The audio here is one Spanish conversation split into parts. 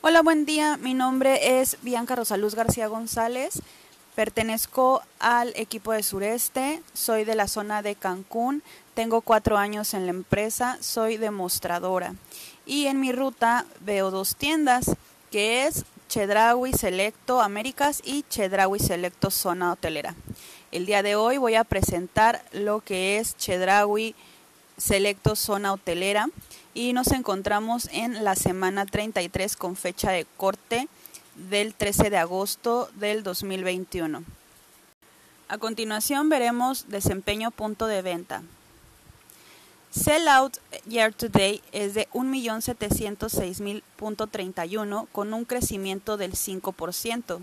Hola, buen día. Mi nombre es Bianca Rosaluz García González. Pertenezco al equipo de Sureste. Soy de la zona de Cancún. Tengo cuatro años en la empresa. Soy demostradora. Y en mi ruta veo dos tiendas, que es Chedraui Selecto Américas y Chedraui Selecto Zona Hotelera. El día de hoy voy a presentar lo que es Chedraui Selecto Zona Hotelera y nos encontramos en la semana 33 con fecha de corte del 13 de agosto del 2021. A continuación veremos desempeño punto de venta. Sellout year to date es de 1.706.000.31 con un crecimiento del 5%.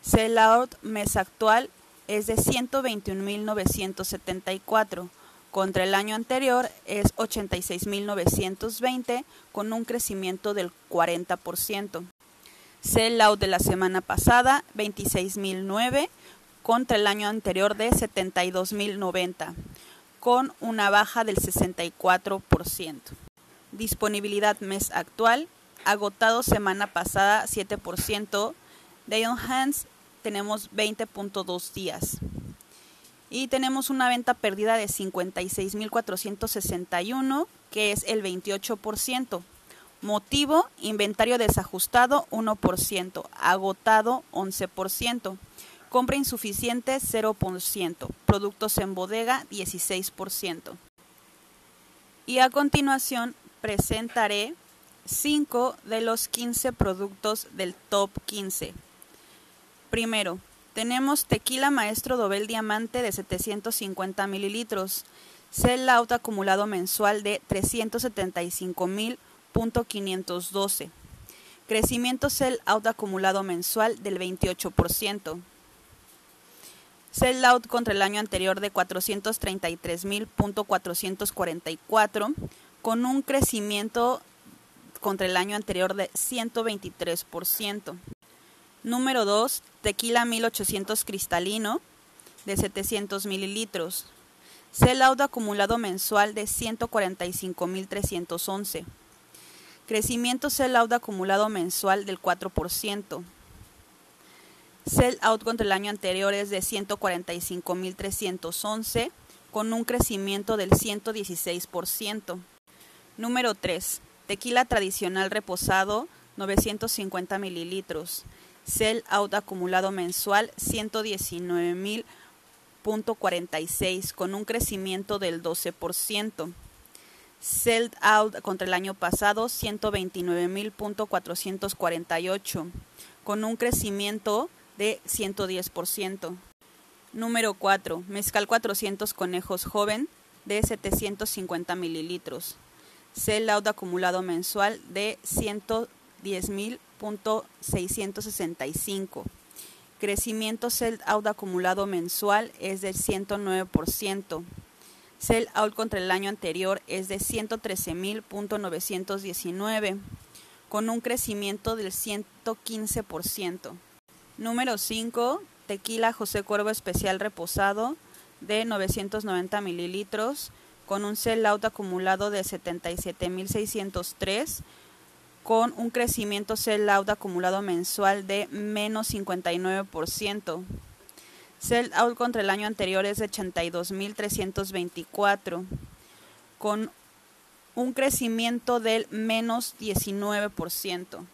Sellout mes actual es de 121.974 contra el año anterior es 86.920 con un crecimiento del 40%. Sellout de la semana pasada 26.009 contra el año anterior de 72.090 con una baja del 64%. Disponibilidad mes actual agotado semana pasada 7%. Day on hands tenemos 20.2 días y tenemos una venta perdida de 56.461, que es el 28%. Motivo, inventario desajustado 1%, agotado 11%, compra insuficiente 0%, productos en bodega 16%. Y a continuación presentaré 5 de los 15 productos del top 15. Primero, tenemos tequila maestro Dobel Diamante de 750 mililitros. Sell out acumulado mensual de 375.512. Crecimiento sell out acumulado mensual del 28%. Sell out contra el año anterior de 433.444 con un crecimiento contra el año anterior de 123%. Número 2, tequila 1800 cristalino de 700 mililitros. Out acumulado mensual de 145.311. Crecimiento out acumulado mensual del 4%. Sell out contra el año anterior es de 145.311 con un crecimiento del 116%. Número 3. Tequila tradicional reposado 950 mililitros. Sell out acumulado mensual 119.046 con un crecimiento del 12%. Sell out contra el año pasado 129.448 con un crecimiento de 110%. Número 4. Mezcal 400 conejos joven de 750 mililitros. Sell out acumulado mensual de 110.000 665. Crecimiento sell out acumulado mensual es del 109%. Sell out contra el año anterior es de 113.919, con un crecimiento del 115%. Número 5. Tequila José Cuervo Especial Reposado de 990 mililitros, con un sell out acumulado de 77.603 con un crecimiento sell out acumulado mensual de menos 59%. Sell out contra el año anterior es de 82.324, con un crecimiento del menos 19%.